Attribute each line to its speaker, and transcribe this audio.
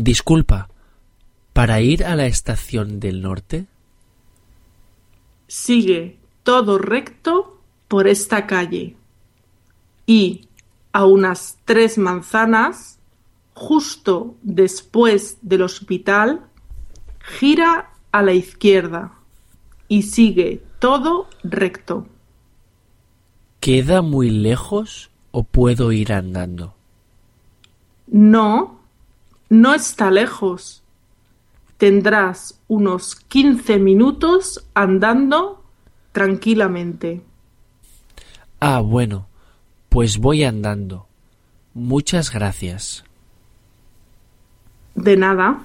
Speaker 1: Disculpa, ¿para ir a la estación del norte?
Speaker 2: Sigue todo recto por esta calle y a unas tres manzanas, justo después del hospital, gira a la izquierda y sigue todo recto.
Speaker 1: ¿Queda muy lejos o puedo ir andando?
Speaker 2: No, no está lejos. Tendrás unos 15 minutos andando tranquilamente.
Speaker 1: Ah, bueno, pues voy andando. Muchas gracias.
Speaker 2: De nada.